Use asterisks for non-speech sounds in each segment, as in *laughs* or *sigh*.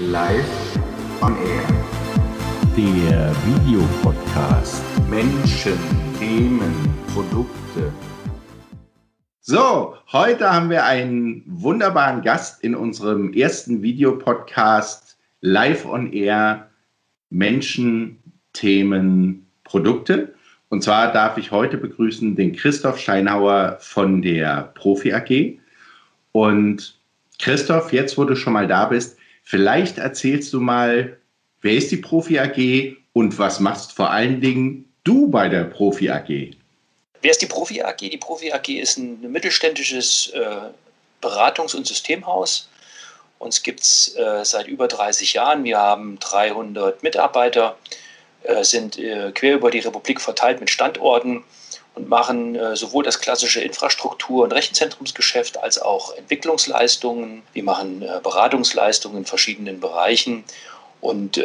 Live on Air. Der Videopodcast. Menschen, Themen, Produkte. So, heute haben wir einen wunderbaren Gast in unserem ersten Videopodcast Live on Air. Menschen, Themen, Produkte. Und zwar darf ich heute begrüßen den Christoph Scheinauer von der Profi AG. Und Christoph, jetzt wo du schon mal da bist, vielleicht erzählst du mal, wer ist die Profi AG und was machst vor allen Dingen du bei der Profi AG? Wer ist die Profi AG? Die Profi AG ist ein mittelständisches äh, Beratungs- und Systemhaus. Uns gibt es äh, seit über 30 Jahren. Wir haben 300 Mitarbeiter äh, sind quer über die Republik verteilt mit Standorten und machen äh, sowohl das klassische Infrastruktur- und Rechenzentrumsgeschäft als auch Entwicklungsleistungen. Wir machen Beratungsleistungen in verschiedenen Bereichen. Und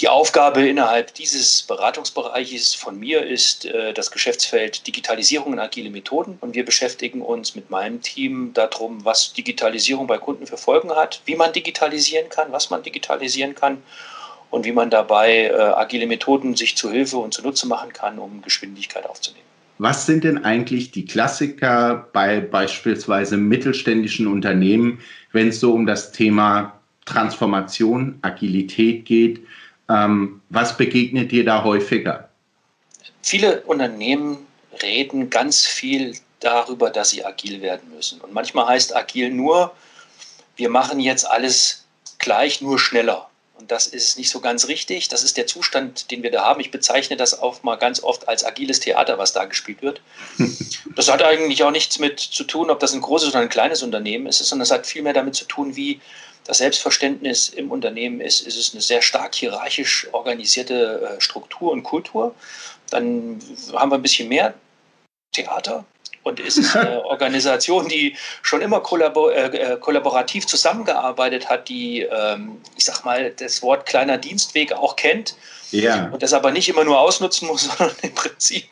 die Aufgabe innerhalb dieses Beratungsbereiches von mir ist das Geschäftsfeld Digitalisierung und agile Methoden. Und wir beschäftigen uns mit meinem Team darum, was Digitalisierung bei Kunden für Folgen hat, wie man digitalisieren kann, was man digitalisieren kann und wie man dabei äh, agile Methoden sich zu Hilfe und zunutze machen kann, um Geschwindigkeit aufzunehmen. Was sind denn eigentlich die Klassiker bei beispielsweise mittelständischen Unternehmen, wenn es so um das Thema Transformation, Agilität geht? Ähm, was begegnet dir da häufiger? Viele Unternehmen reden ganz viel darüber, dass sie agil werden müssen. Und manchmal heißt agil nur, wir machen jetzt alles gleich, nur schneller. Und das ist nicht so ganz richtig. Das ist der Zustand, den wir da haben. Ich bezeichne das auch mal ganz oft als agiles Theater, was da gespielt wird. *laughs* Das hat eigentlich auch nichts mit zu tun, ob das ein großes oder ein kleines Unternehmen ist, sondern es hat viel mehr damit zu tun, wie das Selbstverständnis im Unternehmen ist. Ist es eine sehr stark hierarchisch organisierte äh, Struktur und Kultur? Dann haben wir ein bisschen mehr Theater, und ist es eine *laughs* Organisation, die schon immer kollabor äh, äh, kollaborativ zusammengearbeitet hat, die, ähm, ich sag mal, das Wort kleiner Dienstweg auch kennt ja. und das aber nicht immer nur ausnutzen muss, *laughs* sondern im Prinzip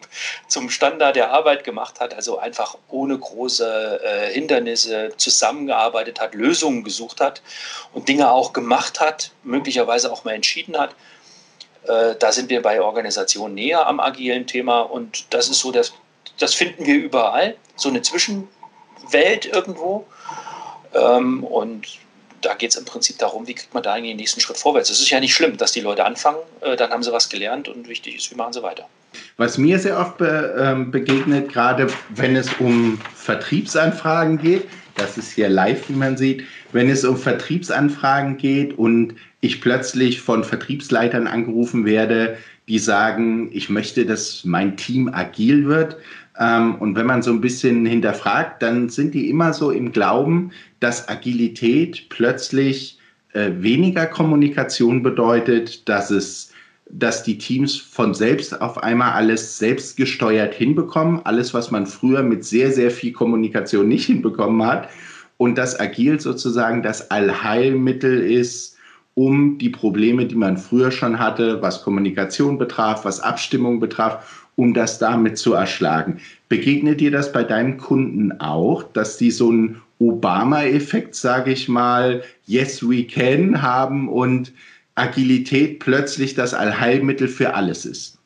zum Standard der Arbeit gemacht hat, also einfach ohne große äh, Hindernisse zusammengearbeitet hat, Lösungen gesucht hat und Dinge auch gemacht hat, möglicherweise auch mal entschieden hat. Äh, da sind wir bei Organisationen näher am agilen Thema und das ist so das das finden wir überall, so eine Zwischenwelt irgendwo. Ähm, und da geht es im Prinzip darum, wie kriegt man da eigentlich den nächsten Schritt vorwärts. Es ist ja nicht schlimm, dass die Leute anfangen, äh, dann haben sie was gelernt und wichtig ist, wie machen sie weiter. Was mir sehr oft be, ähm, begegnet, gerade wenn es um Vertriebsanfragen geht, das ist hier live, wie man sieht, wenn es um Vertriebsanfragen geht und ich plötzlich von Vertriebsleitern angerufen werde, die sagen, ich möchte, dass mein Team agil wird, und wenn man so ein bisschen hinterfragt, dann sind die immer so im Glauben, dass Agilität plötzlich äh, weniger Kommunikation bedeutet, dass es dass die Teams von selbst auf einmal alles selbst gesteuert hinbekommen, alles, was man früher mit sehr, sehr viel Kommunikation nicht hinbekommen hat, und dass Agil sozusagen das Allheilmittel ist, um die Probleme, die man früher schon hatte, was Kommunikation betraf, was Abstimmung betraf, um das damit zu erschlagen. Begegnet dir das bei deinen Kunden auch, dass die so einen Obama-Effekt, sage ich mal, Yes, we can haben und Agilität plötzlich das Allheilmittel für alles ist?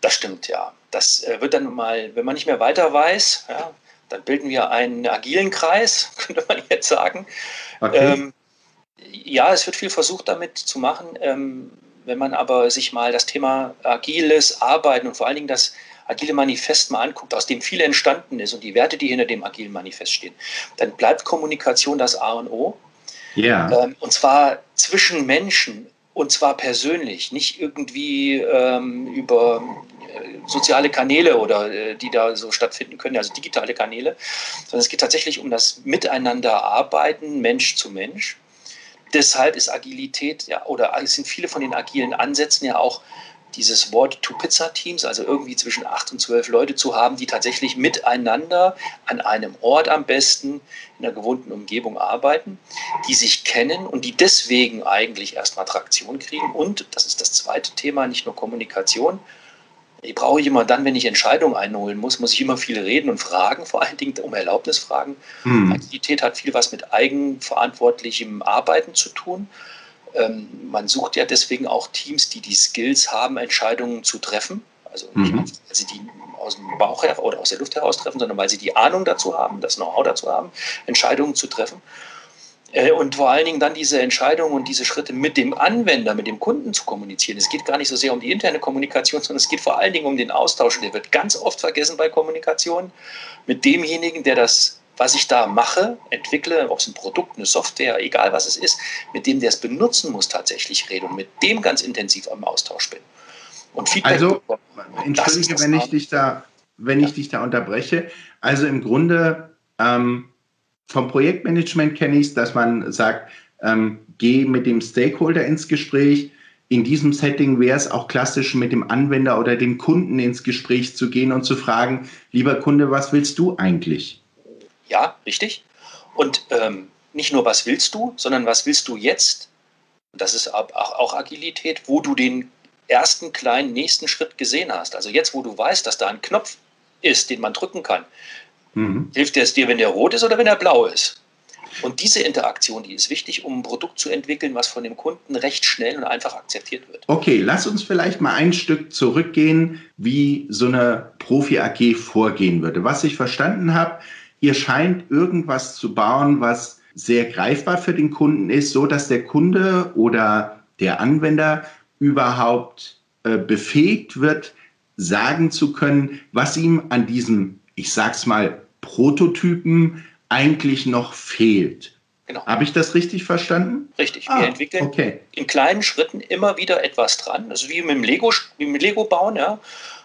Das stimmt, ja. Das äh, wird dann mal, wenn man nicht mehr weiter weiß, ja, dann bilden wir einen agilen Kreis, *laughs* könnte man jetzt sagen. Okay. Ähm, ja, es wird viel versucht damit zu machen. Ähm, wenn man aber sich mal das Thema agiles Arbeiten und vor allen Dingen das agile Manifest mal anguckt, aus dem viel entstanden ist und die Werte, die hinter dem agilen Manifest stehen, dann bleibt Kommunikation das A und O. Ja. Ähm, und zwar zwischen Menschen und zwar persönlich, nicht irgendwie ähm, über äh, soziale Kanäle oder äh, die da so stattfinden können, also digitale Kanäle, sondern es geht tatsächlich um das Miteinanderarbeiten Mensch zu Mensch deshalb ist Agilität ja oder sind viele von den agilen Ansätzen ja auch dieses Wort Two-Pizza-Teams, also irgendwie zwischen acht und zwölf Leute zu haben, die tatsächlich miteinander an einem Ort am besten in der gewohnten Umgebung arbeiten, die sich kennen und die deswegen eigentlich erstmal Traktion kriegen. Und, das ist das zweite Thema, nicht nur Kommunikation, die brauche ich immer dann, wenn ich Entscheidungen einholen muss, muss ich immer viel reden und fragen, vor allen Dingen um Erlaubnis fragen. Hm. Agilität hat viel was mit eigenverantwortlichem Arbeiten zu tun. Ähm, man sucht ja deswegen auch Teams, die die Skills haben, Entscheidungen zu treffen. Also nicht, mhm. weil sie die aus dem Bauch her oder aus der Luft heraus treffen, sondern weil sie die Ahnung dazu haben, das Know-how dazu haben, Entscheidungen zu treffen. Äh, und vor allen Dingen dann diese Entscheidungen und diese Schritte mit dem Anwender, mit dem Kunden zu kommunizieren. Es geht gar nicht so sehr um die interne Kommunikation, sondern es geht vor allen Dingen um den Austausch. Der wird ganz oft vergessen bei Kommunikation mit demjenigen, der das, was ich da mache, entwickle, ob es ein Produkt, eine Software, egal was es ist, mit dem der es benutzen muss, tatsächlich rede und mit dem ganz intensiv am Austausch bin. Und Feedback also, entschuldige, wenn ich dich da, wenn ja. ich dich da unterbreche. Also im Grunde ähm, vom Projektmanagement kenne ich es, dass man sagt, ähm, geh mit dem Stakeholder ins Gespräch. In diesem Setting wäre es auch klassisch, mit dem Anwender oder dem Kunden ins Gespräch zu gehen und zu fragen, lieber Kunde, was willst du eigentlich? Ja, richtig. Und ähm, nicht nur, was willst du, sondern was willst du jetzt? Das ist auch, auch Agilität, wo du den ersten kleinen nächsten Schritt gesehen hast. Also jetzt, wo du weißt, dass da ein Knopf ist, den man drücken kann, Mhm. Hilft es dir, wenn der rot ist oder wenn er blau ist? Und diese Interaktion, die ist wichtig, um ein Produkt zu entwickeln, was von dem Kunden recht schnell und einfach akzeptiert wird. Okay, lass uns vielleicht mal ein Stück zurückgehen, wie so eine Profi-AG vorgehen würde. Was ich verstanden habe, ihr scheint irgendwas zu bauen, was sehr greifbar für den Kunden ist, so dass der Kunde oder der Anwender überhaupt äh, befähigt wird, sagen zu können, was ihm an diesem ich sag's mal, Prototypen eigentlich noch fehlt. Genau. Habe ich das richtig verstanden? Richtig. Ah, Wir entwickeln okay. in kleinen Schritten immer wieder etwas dran. Also wie mit dem Lego, wie mit Lego bauen, ja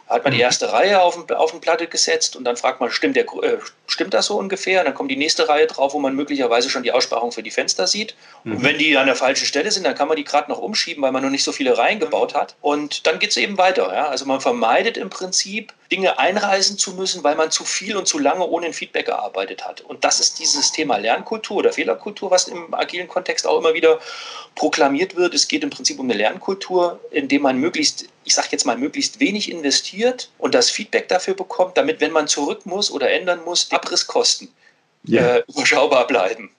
hat man die erste Reihe auf, auf eine Platte gesetzt und dann fragt man, stimmt, der, äh, stimmt das so ungefähr? Und dann kommt die nächste Reihe drauf, wo man möglicherweise schon die Aussparung für die Fenster sieht. Mhm. Und wenn die an der falschen Stelle sind, dann kann man die gerade noch umschieben, weil man noch nicht so viele Reihen gebaut hat. Und dann geht es eben weiter. Ja? Also man vermeidet im Prinzip, Dinge einreisen zu müssen, weil man zu viel und zu lange ohne ein Feedback gearbeitet hat. Und das ist dieses Thema Lernkultur oder Fehlerkultur, was im agilen Kontext auch immer wieder proklamiert wird. Es geht im Prinzip um eine Lernkultur, in dem man möglichst ich sage jetzt mal, möglichst wenig investiert und das Feedback dafür bekommt, damit, wenn man zurück muss oder ändern muss, die Abrisskosten ja. äh, überschaubar bleiben.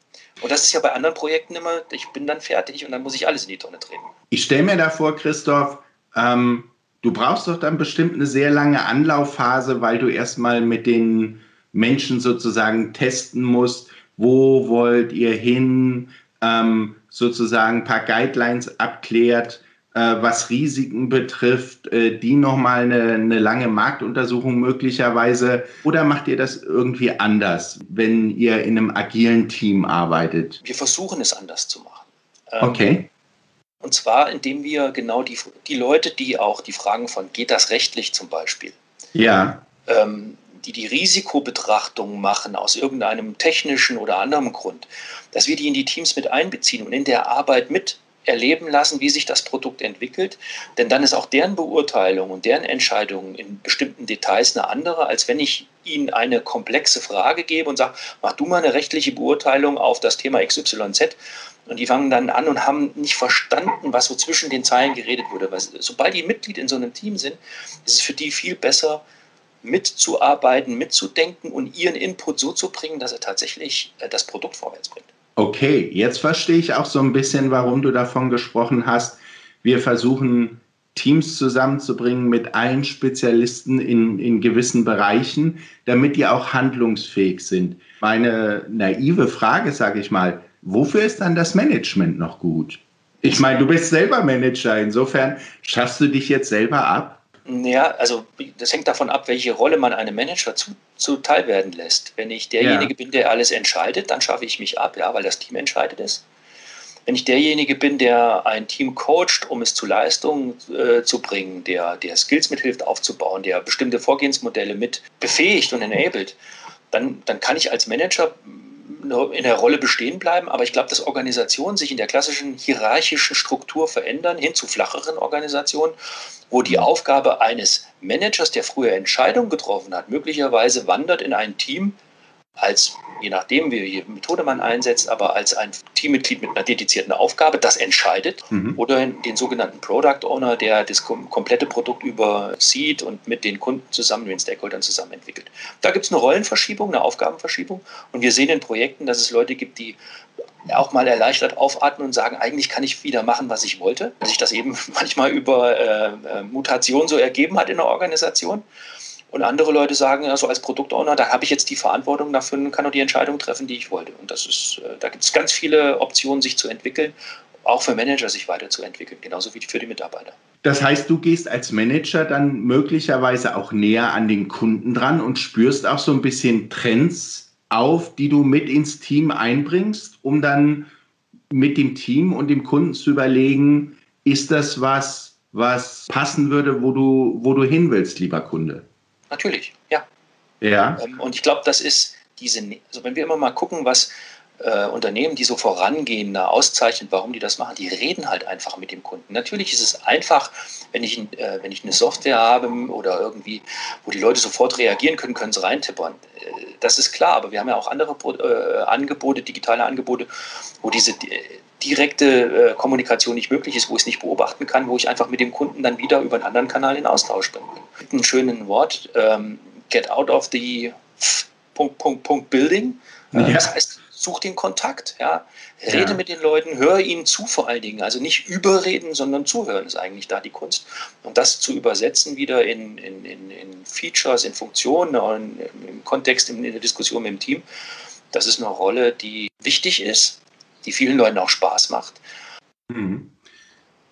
Und das ist ja bei anderen Projekten immer, ich bin dann fertig und dann muss ich alles in die Tonne treten. Ich stelle mir da vor, Christoph, ähm, du brauchst doch dann bestimmt eine sehr lange Anlaufphase, weil du erstmal mit den Menschen sozusagen testen musst, wo wollt ihr hin, ähm, sozusagen ein paar Guidelines abklärt was Risiken betrifft, äh, die nochmal eine, eine lange Marktuntersuchung möglicherweise? Oder macht ihr das irgendwie anders, wenn ihr in einem agilen Team arbeitet? Wir versuchen es anders zu machen. Ähm, okay. Und zwar, indem wir genau die, die Leute, die auch die Fragen von, geht das rechtlich zum Beispiel? Ja. Ähm, die die Risikobetrachtung machen aus irgendeinem technischen oder anderem Grund, dass wir die in die Teams mit einbeziehen und in der Arbeit mit erleben lassen, wie sich das Produkt entwickelt. Denn dann ist auch deren Beurteilung und deren Entscheidung in bestimmten Details eine andere, als wenn ich ihnen eine komplexe Frage gebe und sage, mach du mal eine rechtliche Beurteilung auf das Thema XYZ. Und die fangen dann an und haben nicht verstanden, was so zwischen den Zeilen geredet wurde. Weil sobald die Mitglied in so einem Team sind, ist es für die viel besser, mitzuarbeiten, mitzudenken und ihren Input so zu bringen, dass er tatsächlich äh, das Produkt vorwärts bringt. Okay, jetzt verstehe ich auch so ein bisschen, warum du davon gesprochen hast. Wir versuchen Teams zusammenzubringen mit allen Spezialisten in, in gewissen Bereichen, damit die auch handlungsfähig sind. Meine naive Frage, sage ich mal, wofür ist dann das Management noch gut? Ich meine, du bist selber Manager, insofern schaffst du dich jetzt selber ab? Ja, also das hängt davon ab, welche Rolle man einem Manager zu, zuteil werden lässt. Wenn ich derjenige ja. bin, der alles entscheidet, dann schaffe ich mich ab, ja, weil das Team entscheidet es. Wenn ich derjenige bin, der ein Team coacht, um es zu Leistung äh, zu bringen, der, der Skills mithilft aufzubauen, der bestimmte Vorgehensmodelle mit befähigt und enabled, dann, dann kann ich als Manager in der Rolle bestehen bleiben, aber ich glaube, dass Organisationen sich in der klassischen hierarchischen Struktur verändern, hin zu flacheren Organisationen, wo die Aufgabe eines Managers, der früher Entscheidungen getroffen hat, möglicherweise wandert in ein Team, als, je nachdem, welche Methode man einsetzt, aber als ein Teammitglied mit einer dedizierten Aufgabe, das entscheidet, mhm. oder den sogenannten Product Owner, der das komplette Produkt übersieht und mit den Kunden zusammen, den Stakeholdern zusammen entwickelt. Da gibt es eine Rollenverschiebung, eine Aufgabenverschiebung und wir sehen in Projekten, dass es Leute gibt, die auch mal erleichtert aufatmen und sagen, eigentlich kann ich wieder machen, was ich wollte. Dass sich das eben *laughs* manchmal über äh, äh, Mutation so ergeben hat in der Organisation. Und andere Leute sagen, also als Produktowner, da habe ich jetzt die Verantwortung dafür und kann nur die Entscheidung treffen, die ich wollte. Und das ist, äh, da gibt es ganz viele Optionen, sich zu entwickeln, auch für Manager sich weiterzuentwickeln, genauso wie für die Mitarbeiter. Das heißt, du gehst als Manager dann möglicherweise auch näher an den Kunden dran und spürst auch so ein bisschen Trends auf, die du mit ins Team einbringst, um dann mit dem Team und dem Kunden zu überlegen, ist das was, was passen würde, wo du, wo du hin willst, lieber Kunde? Natürlich, ja. Ja. Ähm, und ich glaube, das ist diese, also wenn wir immer mal gucken, was äh, Unternehmen, die so vorangehen, da auszeichnen, warum die das machen, die reden halt einfach mit dem Kunden. Natürlich ist es einfach, wenn ich, äh, wenn ich eine Software habe oder irgendwie, wo die Leute sofort reagieren können, können sie reintippern. Äh, das ist klar, aber wir haben ja auch andere äh, Angebote, digitale Angebote, wo diese direkte äh, Kommunikation nicht möglich ist, wo ich es nicht beobachten kann, wo ich einfach mit dem Kunden dann wieder über einen anderen Kanal in Austausch bin. Mit einem schönen Wort, ähm, get out of the Punkt, Punkt, Punkt Building. Äh, ja. Das heißt, such den Kontakt, ja. Rede ja. mit den Leuten, höre ihnen zu vor allen Dingen. Also nicht überreden, sondern zuhören ist eigentlich da die Kunst. Und das zu übersetzen wieder in, in, in, in Features, in Funktionen, in, im Kontext, in, in der Diskussion mit dem Team, das ist eine Rolle, die wichtig ist, die vielen Leuten auch Spaß macht. Mhm.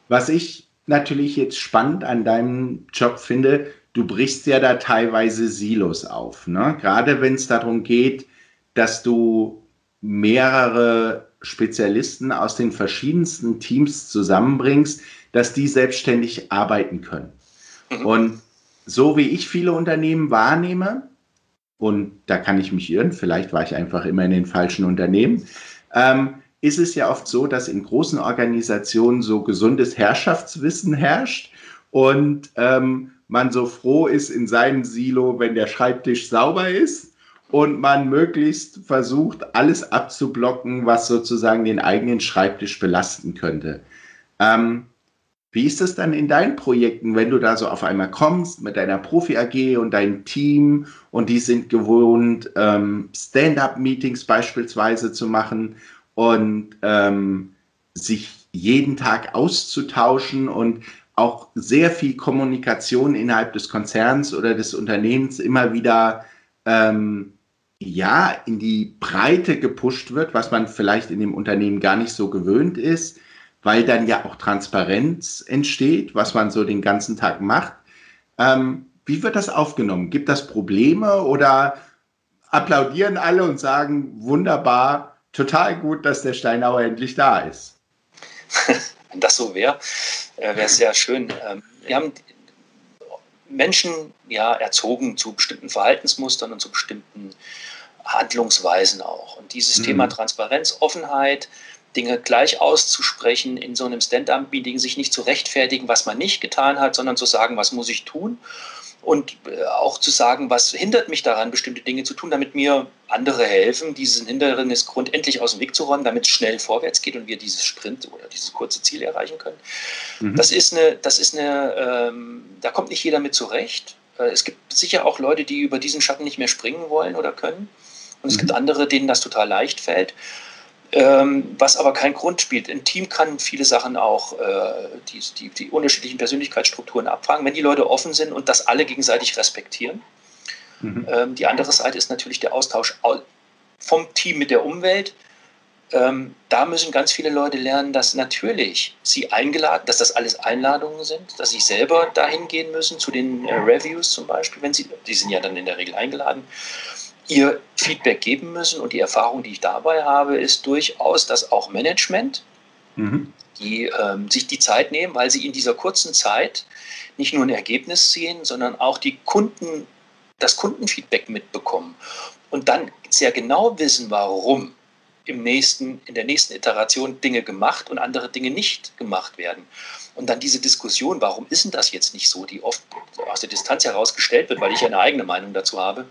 Was ich natürlich jetzt spannend an deinem Job finde, du brichst ja da teilweise Silos auf. Ne? Gerade wenn es darum geht, dass du mehrere Spezialisten aus den verschiedensten Teams zusammenbringst, dass die selbstständig arbeiten können. Mhm. Und so wie ich viele Unternehmen wahrnehme, und da kann ich mich irren, vielleicht war ich einfach immer in den falschen Unternehmen, ähm, ist es ja oft so, dass in großen Organisationen so gesundes Herrschaftswissen herrscht und ähm, man so froh ist in seinem Silo, wenn der Schreibtisch sauber ist und man möglichst versucht, alles abzublocken, was sozusagen den eigenen Schreibtisch belasten könnte. Ähm, wie ist das dann in deinen Projekten, wenn du da so auf einmal kommst mit deiner Profi-AG und deinem Team und die sind gewohnt, ähm, Stand-up-Meetings beispielsweise zu machen und ähm, sich jeden Tag auszutauschen und auch sehr viel Kommunikation innerhalb des Konzerns oder des Unternehmens immer wieder ähm, ja in die Breite gepusht wird, was man vielleicht in dem Unternehmen gar nicht so gewöhnt ist, weil dann ja auch Transparenz entsteht, was man so den ganzen Tag macht. Ähm, wie wird das aufgenommen? Gibt das Probleme oder applaudieren alle und sagen, wunderbar, total gut, dass der Steinauer endlich da ist. *laughs* Wenn das so wäre, äh, wäre es sehr schön. Ähm, wir haben Menschen ja erzogen zu bestimmten Verhaltensmustern und zu bestimmten Handlungsweisen auch. Und dieses mhm. Thema Transparenz, Offenheit, Dinge gleich auszusprechen, in so einem Stand-up-Meeting sich nicht zu rechtfertigen, was man nicht getan hat, sondern zu sagen, was muss ich tun und äh, auch zu sagen, was hindert mich daran, bestimmte Dinge zu tun, damit mir andere helfen, diesen Hindernisgrund endlich aus dem Weg zu räumen, damit es schnell vorwärts geht und wir dieses Sprint oder dieses kurze Ziel erreichen können. Mhm. Das ist eine, das ist eine, ähm, da kommt nicht jeder mit zurecht. Äh, es gibt sicher auch Leute, die über diesen Schatten nicht mehr springen wollen oder können. Und es mhm. gibt andere, denen das total leicht fällt ähm, was aber keinen Grund spielt. Ein Team kann viele Sachen auch, äh, die, die, die, unterschiedlichen Persönlichkeitsstrukturen abfragen, wenn die Leute offen sind und das alle gegenseitig respektieren. Mhm. Ähm, die andere Seite ist natürlich der Austausch vom Team mit der Umwelt. Ähm, da müssen ganz viele Leute lernen, dass natürlich sie eingeladen, dass das alles Einladungen sind, dass sie selber dahin gehen müssen, zu den äh, Reviews zum Beispiel, wenn sie, die sind ja dann in der Regel eingeladen ihr Feedback geben müssen. Und die Erfahrung, die ich dabei habe, ist durchaus, dass auch Management, mhm. die ähm, sich die Zeit nehmen, weil sie in dieser kurzen Zeit nicht nur ein Ergebnis sehen, sondern auch die Kunden, das Kundenfeedback mitbekommen und dann sehr genau wissen, warum im nächsten, in der nächsten Iteration Dinge gemacht und andere Dinge nicht gemacht werden. Und dann diese Diskussion, warum ist denn das jetzt nicht so, die oft aus der Distanz herausgestellt wird, weil ich ja eine eigene Meinung dazu habe,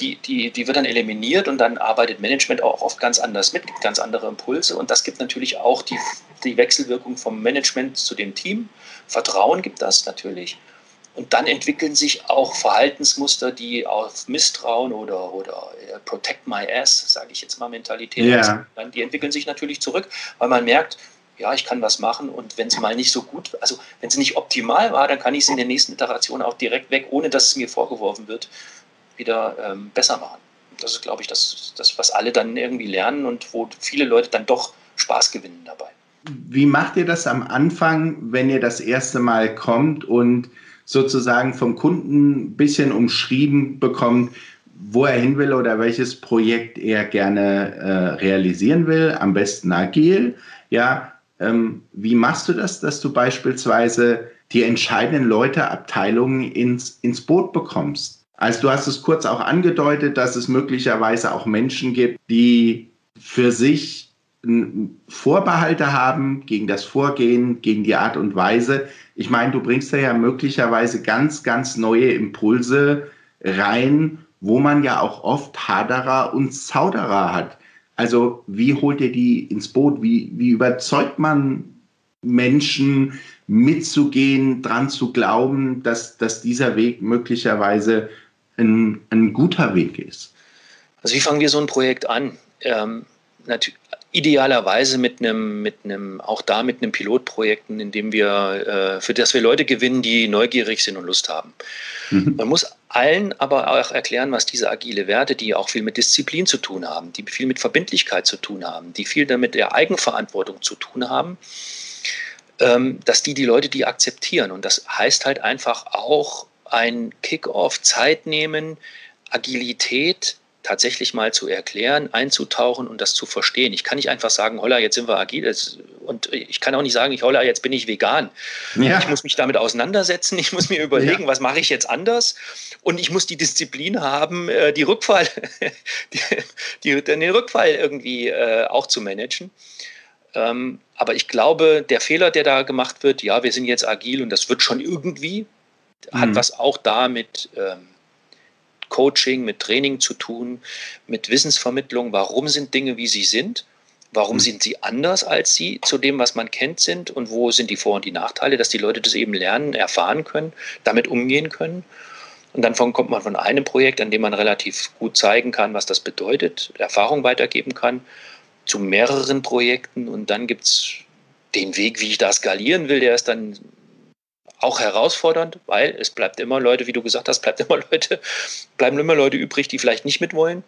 die, die, die wird dann eliminiert und dann arbeitet Management auch oft ganz anders mit, gibt ganz andere Impulse und das gibt natürlich auch die, die Wechselwirkung vom Management zu dem Team. Vertrauen gibt das natürlich. Und dann entwickeln sich auch Verhaltensmuster, die auf Misstrauen oder, oder äh, Protect My Ass, sage ich jetzt mal, Mentalität, ja. die entwickeln sich natürlich zurück, weil man merkt, ja, ich kann was machen und wenn es mal nicht so gut, also wenn es nicht optimal war, dann kann ich es in der nächsten Iteration auch direkt weg, ohne dass es mir vorgeworfen wird, wieder ähm, besser machen. Das ist, glaube ich, das, das, was alle dann irgendwie lernen und wo viele Leute dann doch Spaß gewinnen dabei. Wie macht ihr das am Anfang, wenn ihr das erste Mal kommt und sozusagen vom Kunden ein bisschen umschrieben bekommt, wo er hin will oder welches Projekt er gerne äh, realisieren will, am besten agil. Ja, ähm, wie machst du das, dass du beispielsweise die entscheidenden Leute, Abteilungen ins, ins Boot bekommst? Also du hast es kurz auch angedeutet, dass es möglicherweise auch Menschen gibt, die für sich Vorbehalte haben gegen das Vorgehen, gegen die Art und Weise. Ich meine, du bringst da ja möglicherweise ganz, ganz neue Impulse rein, wo man ja auch oft Haderer und Zauderer hat. Also wie holt ihr die ins Boot? Wie, wie überzeugt man Menschen mitzugehen, dran zu glauben, dass, dass dieser Weg möglicherweise ein, ein guter Weg ist? Also wie fangen wir so ein Projekt an? Ähm, idealerweise mit einem, mit einem, auch da mit einem Pilotprojekt, in dem wir, äh, für das wir Leute gewinnen, die neugierig sind und Lust haben. Mhm. Man muss allen aber auch erklären, was diese agile Werte, die auch viel mit Disziplin zu tun haben, die viel mit Verbindlichkeit zu tun haben, die viel damit der Eigenverantwortung zu tun haben, ähm, dass die die Leute die akzeptieren. Und das heißt halt einfach auch ein Kick-off, Zeit nehmen, Agilität tatsächlich mal zu erklären, einzutauchen und das zu verstehen. Ich kann nicht einfach sagen, holla, jetzt sind wir agil. Und ich kann auch nicht sagen, holla, jetzt bin ich vegan. Ja. Ich muss mich damit auseinandersetzen. Ich muss mir überlegen, ja. was mache ich jetzt anders. Und ich muss die Disziplin haben, äh, die Rückfall, *laughs* die, die, den Rückfall irgendwie äh, auch zu managen. Ähm, aber ich glaube, der Fehler, der da gemacht wird, ja, wir sind jetzt agil und das wird schon irgendwie, hat mhm. was auch damit ähm, Coaching, mit Training zu tun, mit Wissensvermittlung. Warum sind Dinge, wie sie sind? Warum mhm. sind sie anders als sie zu dem, was man kennt sind? Und wo sind die Vor- und die Nachteile, dass die Leute das eben lernen, erfahren können, damit umgehen können? Und dann kommt man von einem Projekt, an dem man relativ gut zeigen kann, was das bedeutet, Erfahrung weitergeben kann, zu mehreren Projekten. Und dann gibt es den Weg, wie ich da skalieren will, der ist dann auch herausfordernd, weil es bleibt immer Leute, wie du gesagt hast, bleibt immer *laughs* Leute, bleiben immer Leute übrig, die vielleicht nicht mitwollen.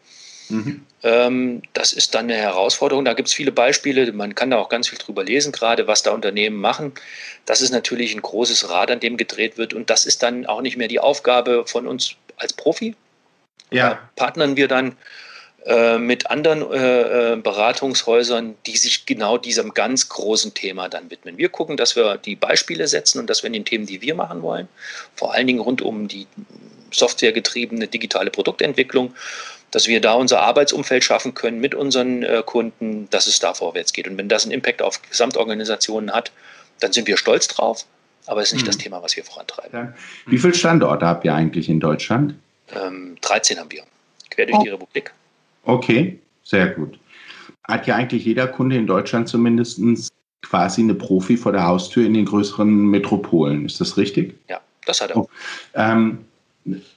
Mhm. Ähm, das ist dann eine Herausforderung. Da gibt es viele Beispiele. Man kann da auch ganz viel drüber lesen, gerade was da Unternehmen machen. Das ist natürlich ein großes Rad, an dem gedreht wird. Und das ist dann auch nicht mehr die Aufgabe von uns als Profi. Ja. Da partnern wir dann mit anderen äh, äh, Beratungshäusern, die sich genau diesem ganz großen Thema dann widmen. Wir gucken, dass wir die Beispiele setzen und dass wir in den Themen, die wir machen wollen, vor allen Dingen rund um die softwaregetriebene digitale Produktentwicklung, dass wir da unser Arbeitsumfeld schaffen können mit unseren äh, Kunden, dass es da vorwärts geht. Und wenn das einen Impact auf Gesamtorganisationen hat, dann sind wir stolz drauf, aber es ist nicht hm. das Thema, was wir vorantreiben. Ja. Wie viele Standorte habt ihr eigentlich in Deutschland? Ähm, 13 haben wir, quer durch oh. die Republik. Okay, sehr gut. Hat ja eigentlich jeder Kunde in Deutschland zumindest quasi eine Profi vor der Haustür in den größeren Metropolen. Ist das richtig? Ja, das hat er. Oh, ähm,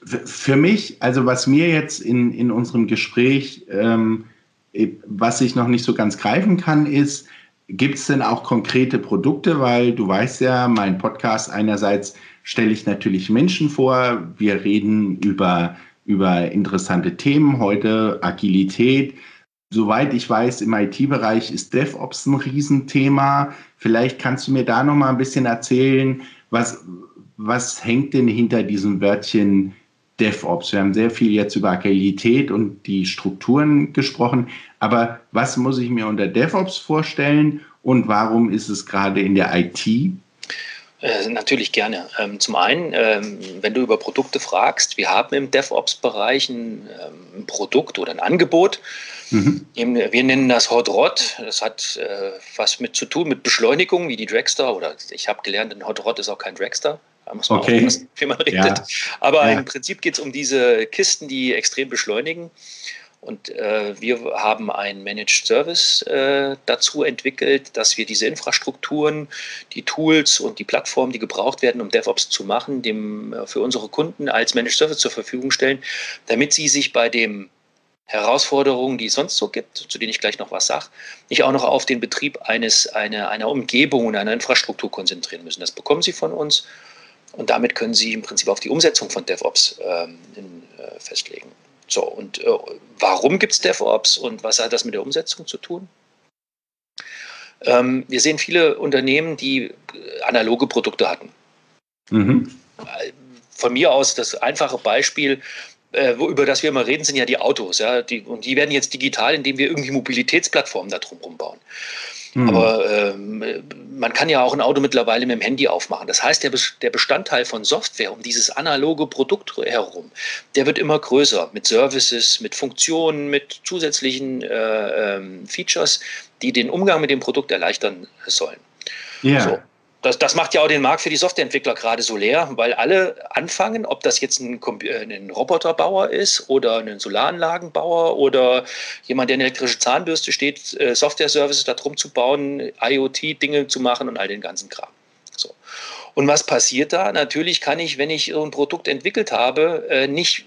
für mich, also was mir jetzt in, in unserem Gespräch, ähm, was ich noch nicht so ganz greifen kann, ist, gibt es denn auch konkrete Produkte? Weil du weißt ja, mein Podcast einerseits stelle ich natürlich Menschen vor, wir reden über über interessante Themen. Heute Agilität. Soweit ich weiß, im IT-Bereich ist DevOps ein Riesenthema. Vielleicht kannst du mir da noch mal ein bisschen erzählen, was, was hängt denn hinter diesem Wörtchen DevOps? Wir haben sehr viel jetzt über Agilität und die Strukturen gesprochen. Aber was muss ich mir unter DevOps vorstellen und warum ist es gerade in der IT äh, natürlich gerne. Ähm, zum einen, ähm, wenn du über Produkte fragst, wir haben im DevOps-Bereich ein, ähm, ein, Produkt oder ein Angebot. Mhm. Wir nennen das Hot Rod. Das hat äh, was mit zu tun mit Beschleunigung, wie die Dragster. Oder ich habe gelernt, ein Hot Rod ist auch kein Dragster. Da muss man okay. aufpassen, wie man redet. Ja. Aber ja. im Prinzip geht es um diese Kisten, die extrem beschleunigen. Und äh, wir haben einen Managed Service äh, dazu entwickelt, dass wir diese Infrastrukturen, die Tools und die Plattformen, die gebraucht werden, um DevOps zu machen, dem, äh, für unsere Kunden als Managed Service zur Verfügung stellen, damit sie sich bei dem Herausforderungen, die es sonst so gibt, zu denen ich gleich noch was sage, nicht auch noch auf den Betrieb eines, eine, einer Umgebung und einer Infrastruktur konzentrieren müssen. Das bekommen Sie von uns und damit können Sie im Prinzip auf die Umsetzung von DevOps ähm, in, äh, festlegen. So, und äh, warum gibt es DevOps und was hat das mit der Umsetzung zu tun? Ähm, wir sehen viele Unternehmen, die äh, analoge Produkte hatten. Mhm. Von mir aus das einfache Beispiel, äh, über das wir immer reden, sind ja die Autos. Ja? Die, und die werden jetzt digital, indem wir irgendwie Mobilitätsplattformen da drum bauen. Mhm. Aber ähm, man kann ja auch ein Auto mittlerweile mit dem Handy aufmachen. Das heißt, der, der Bestandteil von Software um dieses analoge Produkt herum, der wird immer größer mit Services, mit Funktionen, mit zusätzlichen äh, ähm, Features, die den Umgang mit dem Produkt erleichtern sollen. Ja. So das, das macht ja auch den Markt für die Softwareentwickler gerade so leer, weil alle anfangen, ob das jetzt ein, äh, ein Roboterbauer ist oder ein Solaranlagenbauer oder jemand, der eine elektrische Zahnbürste steht, äh, Software-Services darum zu bauen, IoT-Dinge zu machen und all den ganzen Kram. So. Und was passiert da? Natürlich kann ich, wenn ich so ein Produkt entwickelt habe, äh, nicht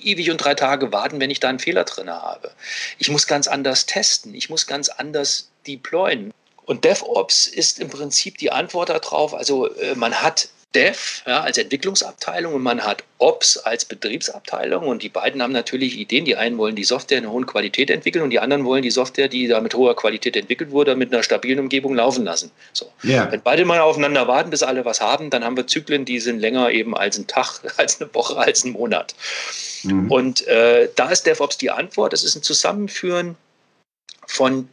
ewig und drei Tage warten, wenn ich da einen Fehler drin habe. Ich muss ganz anders testen. Ich muss ganz anders deployen. Und DevOps ist im Prinzip die Antwort darauf. Also äh, man hat Dev ja, als Entwicklungsabteilung und man hat Ops als Betriebsabteilung und die beiden haben natürlich Ideen. Die einen wollen die Software in einer hohen Qualität entwickeln und die anderen wollen die Software, die da mit hoher Qualität entwickelt wurde, mit einer stabilen Umgebung laufen lassen. So. Yeah. Wenn beide mal aufeinander warten, bis alle was haben, dann haben wir Zyklen, die sind länger eben als ein Tag, *laughs* als eine Woche, als ein Monat. Mhm. Und äh, da ist DevOps die Antwort. Das ist ein Zusammenführen von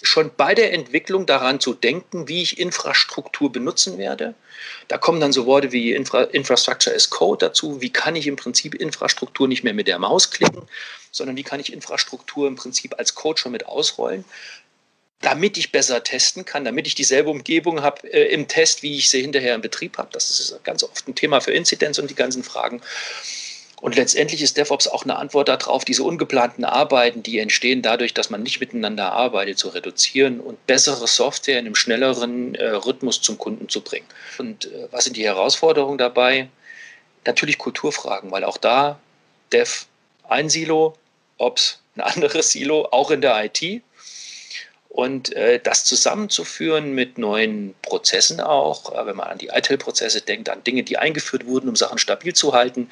schon bei der Entwicklung daran zu denken, wie ich Infrastruktur benutzen werde. Da kommen dann so Worte wie Infra Infrastructure as Code dazu. Wie kann ich im Prinzip Infrastruktur nicht mehr mit der Maus klicken, sondern wie kann ich Infrastruktur im Prinzip als Code schon mit ausrollen, damit ich besser testen kann, damit ich dieselbe Umgebung habe äh, im Test, wie ich sie hinterher im Betrieb habe. Das ist ganz oft ein Thema für Inzidenz und die ganzen Fragen. Und letztendlich ist DevOps auch eine Antwort darauf, diese ungeplanten Arbeiten, die entstehen dadurch, dass man nicht miteinander arbeitet, zu reduzieren und bessere Software in einem schnelleren äh, Rhythmus zum Kunden zu bringen. Und äh, was sind die Herausforderungen dabei? Natürlich Kulturfragen, weil auch da Dev ein Silo, Ops ein anderes Silo, auch in der IT. Und äh, das zusammenzuführen mit neuen Prozessen auch, äh, wenn man an die ITIL-Prozesse denkt, an Dinge, die eingeführt wurden, um Sachen stabil zu halten,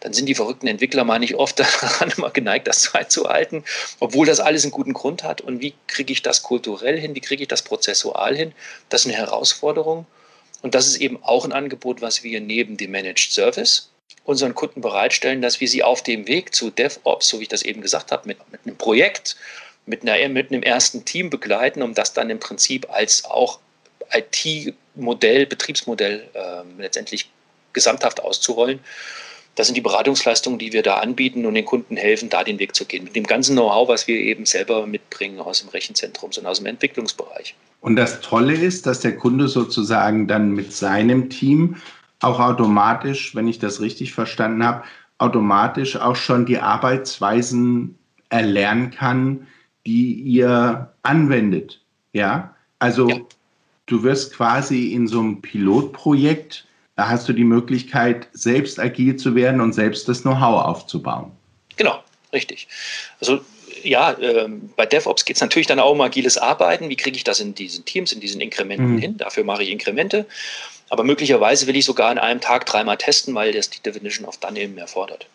dann sind die verrückten Entwickler mal nicht oft *laughs* daran immer geneigt, das einzuhalten, obwohl das alles einen guten Grund hat. Und wie kriege ich das kulturell hin? Wie kriege ich das prozessual hin? Das ist eine Herausforderung. Und das ist eben auch ein Angebot, was wir neben dem Managed Service unseren Kunden bereitstellen, dass wir sie auf dem Weg zu DevOps, so wie ich das eben gesagt habe, mit, mit einem Projekt, mit, einer, mit einem ersten Team begleiten, um das dann im Prinzip als auch IT-Modell, Betriebsmodell äh, letztendlich gesamthaft auszurollen. Das sind die Beratungsleistungen, die wir da anbieten und den Kunden helfen, da den Weg zu gehen. Mit dem ganzen Know-how, was wir eben selber mitbringen aus dem Rechenzentrum und aus dem Entwicklungsbereich. Und das Tolle ist, dass der Kunde sozusagen dann mit seinem Team auch automatisch, wenn ich das richtig verstanden habe, automatisch auch schon die Arbeitsweisen erlernen kann, die ihr anwendet. Ja, also ja. du wirst quasi in so einem Pilotprojekt, da hast du die Möglichkeit, selbst agil zu werden und selbst das Know-how aufzubauen. Genau, richtig. Also ja, äh, bei DevOps geht es natürlich dann auch um agiles Arbeiten. Wie kriege ich das in diesen Teams, in diesen Inkrementen mhm. hin? Dafür mache ich Inkremente. Aber möglicherweise will ich sogar an einem Tag dreimal testen, weil das die Definition of Done eben erfordert.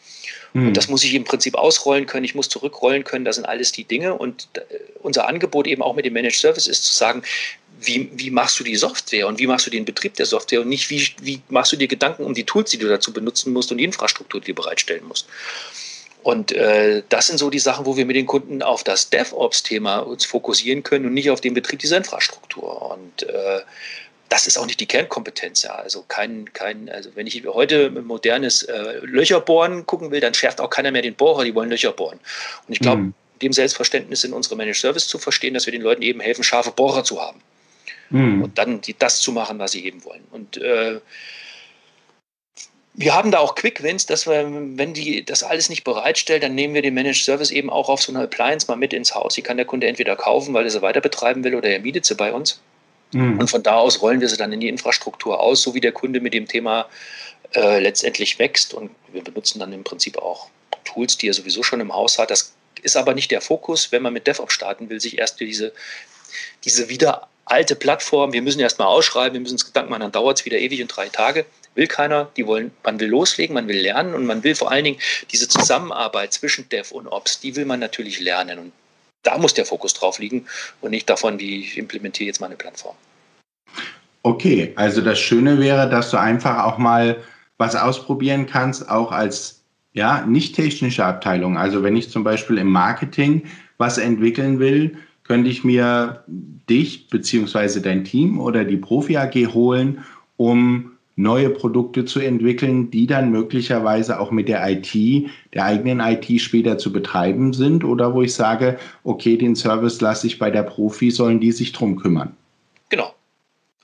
Mhm. Und das muss ich im Prinzip ausrollen können, ich muss zurückrollen können, das sind alles die Dinge. Und äh, unser Angebot eben auch mit dem Managed Service ist zu sagen, wie, wie machst du die Software und wie machst du den Betrieb der Software und nicht, wie, wie machst du dir Gedanken um die Tools, die du dazu benutzen musst und die Infrastruktur, die du bereitstellen musst. Und äh, das sind so die Sachen, wo wir mit den Kunden auf das DevOps-Thema uns fokussieren können und nicht auf den Betrieb dieser Infrastruktur. Und äh, das ist auch nicht die Kernkompetenz. Ja. Also kein, kein, also wenn ich heute ein modernes äh, Löcherbohren gucken will, dann schärft auch keiner mehr den Bohrer, die wollen Löcher bohren. Und ich glaube, mhm. dem Selbstverständnis in unserem Managed Service zu verstehen, dass wir den Leuten eben helfen, scharfe Bohrer zu haben. Mhm. Und dann die, das zu machen, was sie eben wollen. Und äh, Wir haben da auch Quick Wins, dass wir, wenn die das alles nicht bereitstellt, dann nehmen wir den Managed Service eben auch auf so eine Appliance mal mit ins Haus. Die kann der Kunde entweder kaufen, weil er sie weiter betreiben will, oder er mietet sie bei uns. Mhm. Und von da aus rollen wir sie dann in die Infrastruktur aus, so wie der Kunde mit dem Thema äh, letztendlich wächst. Und wir benutzen dann im Prinzip auch Tools, die er sowieso schon im Haus hat. Das ist aber nicht der Fokus, wenn man mit DevOps starten will, sich erst diese, diese wieder alte Plattform, wir müssen erst mal ausschreiben, wir müssen uns Gedanken machen, dann dauert es wieder ewig und drei Tage. Will keiner, die wollen, man will loslegen, man will lernen und man will vor allen Dingen diese Zusammenarbeit zwischen Dev und Ops, die will man natürlich lernen. Und da muss der Fokus drauf liegen und nicht davon, wie ich implementiere jetzt meine Plattform. Okay, also das Schöne wäre, dass du einfach auch mal was ausprobieren kannst, auch als ja, nicht technische Abteilung. Also wenn ich zum Beispiel im Marketing was entwickeln will, könnte ich mir dich beziehungsweise dein Team oder die Profi AG holen, um neue Produkte zu entwickeln, die dann möglicherweise auch mit der IT, der eigenen IT später zu betreiben sind oder wo ich sage, okay, den Service lasse ich bei der Profi, sollen die sich drum kümmern. Genau.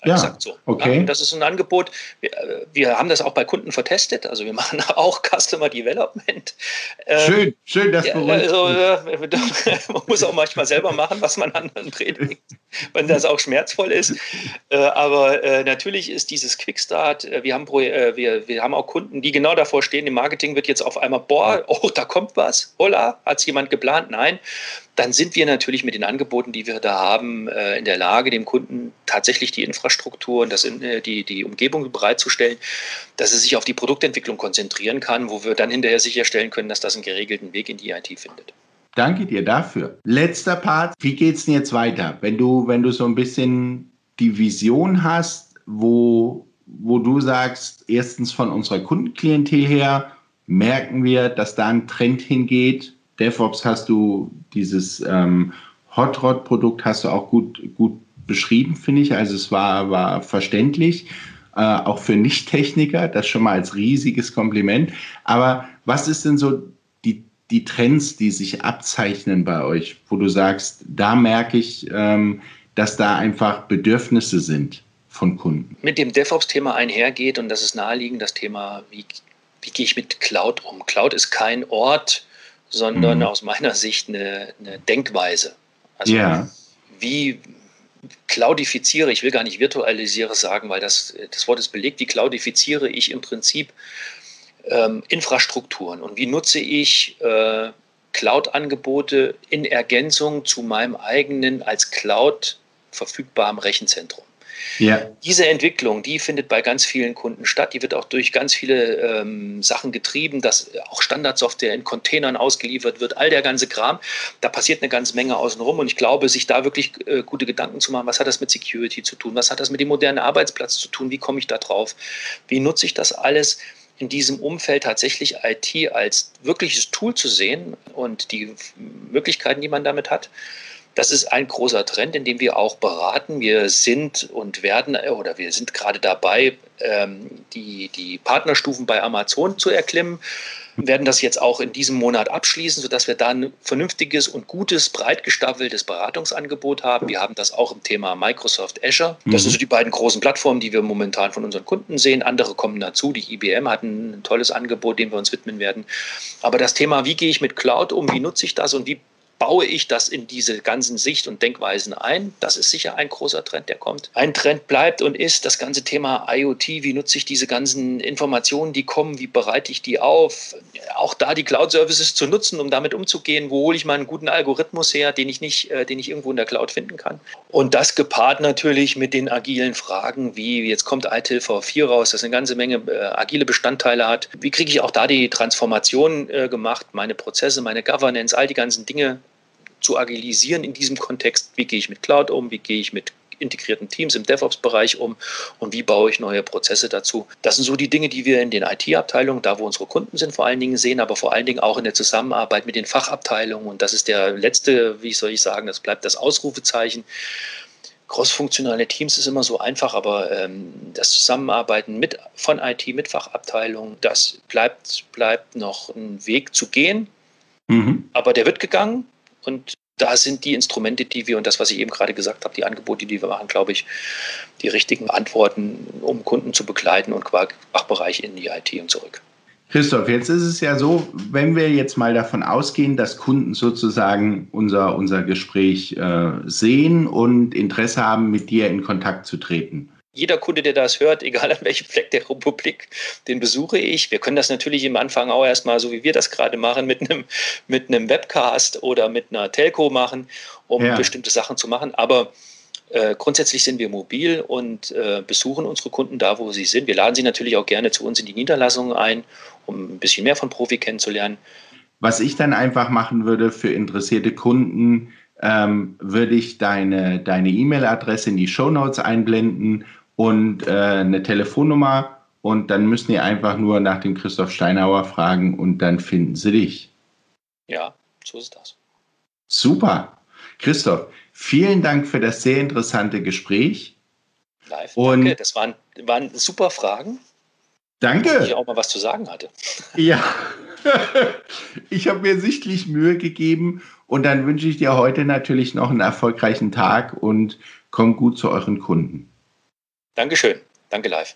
Ja, Exakt so. Okay. Ja, das ist ein Angebot. Wir, wir, haben das auch bei Kunden vertestet. Also wir *laughs* machen auch Customer Development. Ähm, schön, schön, das beruhigt. Also, *laughs* man muss auch manchmal selber machen, was man anderen predigt, *laughs* wenn das auch schmerzvoll ist. Äh, aber äh, natürlich ist dieses Quickstart, äh, wir haben, wir, wir haben auch Kunden, die genau davor stehen, im Marketing wird jetzt auf einmal, boah, oh, da kommt was, holla, hat es jemand geplant? Nein dann sind wir natürlich mit den Angeboten, die wir da haben, äh, in der Lage, dem Kunden tatsächlich die Infrastruktur und das äh, die, die Umgebung bereitzustellen, dass er sich auf die Produktentwicklung konzentrieren kann, wo wir dann hinterher sicherstellen können, dass das einen geregelten Weg in die IT findet. Danke dir dafür. Letzter Part, wie geht es denn jetzt weiter? Wenn du, wenn du so ein bisschen die Vision hast, wo, wo du sagst, erstens von unserer Kundenklientel her, merken wir, dass da ein Trend hingeht, DevOps hast du dieses ähm, Hot Rod Produkt hast du auch gut, gut beschrieben, finde ich. Also es war, war verständlich, äh, auch für Nicht-Techniker, das schon mal als riesiges Kompliment. Aber was ist denn so die, die Trends, die sich abzeichnen bei euch, wo du sagst, da merke ich, ähm, dass da einfach Bedürfnisse sind von Kunden? Mit dem DevOps-Thema einhergeht und das ist naheliegend, das Thema, wie, wie gehe ich mit Cloud um? Cloud ist kein Ort, sondern mhm. aus meiner Sicht eine, eine Denkweise. Also ja. wie cloudifiziere, ich will gar nicht virtualisiere sagen, weil das, das Wort ist belegt, wie cloudifiziere ich im Prinzip ähm, Infrastrukturen und wie nutze ich äh, Cloud-Angebote in Ergänzung zu meinem eigenen als Cloud verfügbaren Rechenzentrum. Ja. Diese Entwicklung, die findet bei ganz vielen Kunden statt. Die wird auch durch ganz viele ähm, Sachen getrieben, dass auch Standardsoftware in Containern ausgeliefert wird, all der ganze Kram. Da passiert eine ganze Menge außenrum und ich glaube, sich da wirklich äh, gute Gedanken zu machen, was hat das mit Security zu tun, was hat das mit dem modernen Arbeitsplatz zu tun, wie komme ich da drauf, wie nutze ich das alles in diesem Umfeld tatsächlich IT als wirkliches Tool zu sehen und die Möglichkeiten, die man damit hat. Das ist ein großer Trend, in dem wir auch beraten. Wir sind und werden oder wir sind gerade dabei, ähm, die, die Partnerstufen bei Amazon zu erklimmen. Wir werden das jetzt auch in diesem Monat abschließen, sodass wir da ein vernünftiges und gutes, breit gestaffeltes Beratungsangebot haben. Wir haben das auch im Thema Microsoft Azure. Das sind so die beiden großen Plattformen, die wir momentan von unseren Kunden sehen. Andere kommen dazu. Die IBM hat ein tolles Angebot, dem wir uns widmen werden. Aber das Thema, wie gehe ich mit Cloud um, wie nutze ich das und wie baue ich das in diese ganzen Sicht- und Denkweisen ein. Das ist sicher ein großer Trend, der kommt. Ein Trend bleibt und ist das ganze Thema IoT. Wie nutze ich diese ganzen Informationen, die kommen? Wie bereite ich die auf? Auch da die Cloud-Services zu nutzen, um damit umzugehen. Wo hole ich mal einen guten Algorithmus her, den ich nicht, äh, den ich irgendwo in der Cloud finden kann? Und das gepaart natürlich mit den agilen Fragen, wie jetzt kommt ITIL V4 raus, das eine ganze Menge äh, agile Bestandteile hat. Wie kriege ich auch da die Transformation äh, gemacht, meine Prozesse, meine Governance, all die ganzen Dinge zu agilisieren in diesem Kontext. Wie gehe ich mit Cloud um? Wie gehe ich mit integrierten Teams im DevOps-Bereich um und wie baue ich neue Prozesse dazu. Das sind so die Dinge, die wir in den IT-Abteilungen, da wo unsere Kunden sind, vor allen Dingen sehen, aber vor allen Dingen auch in der Zusammenarbeit mit den Fachabteilungen. Und das ist der letzte, wie soll ich sagen, das bleibt das Ausrufezeichen. Crossfunktionale Teams ist immer so einfach, aber ähm, das Zusammenarbeiten mit, von IT mit Fachabteilungen, das bleibt, bleibt noch ein Weg zu gehen. Mhm. Aber der wird gegangen. Und da sind die Instrumente, die wir und das, was ich eben gerade gesagt habe, die Angebote, die wir machen, glaube ich, die richtigen Antworten, um Kunden zu begleiten und Fachbereich in die IT und zurück. Christoph, jetzt ist es ja so, wenn wir jetzt mal davon ausgehen, dass Kunden sozusagen unser, unser Gespräch äh, sehen und Interesse haben, mit dir in Kontakt zu treten. Jeder Kunde, der das hört, *laughs* egal an welchem Fleck der Republik, den besuche ich. Wir können das natürlich im Anfang auch erstmal, so wie wir das gerade machen, mit einem, mit einem Webcast oder mit einer Telco machen, um ja. bestimmte Sachen zu machen. Aber äh, grundsätzlich sind wir mobil und äh, besuchen unsere Kunden da, wo sie sind. Wir laden sie natürlich auch gerne zu uns in die Niederlassungen ein, um ein bisschen mehr von Profi kennenzulernen. Was ich dann einfach machen würde für interessierte Kunden, ähm, würde ich deine deine E-Mail-Adresse in die Show Notes einblenden und äh, eine Telefonnummer und dann müssen die einfach nur nach dem Christoph Steinauer fragen und dann finden sie dich. Ja, so ist das. Super. Christoph, Vielen Dank für das sehr interessante Gespräch. Live, und danke. Das waren, waren super Fragen. Danke. Ich auch mal was zu sagen hatte. *laughs* Ja, *laughs* ich habe mir sichtlich Mühe gegeben und dann wünsche ich dir heute natürlich noch einen erfolgreichen Tag und komm gut zu euren Kunden. Dankeschön. Danke live.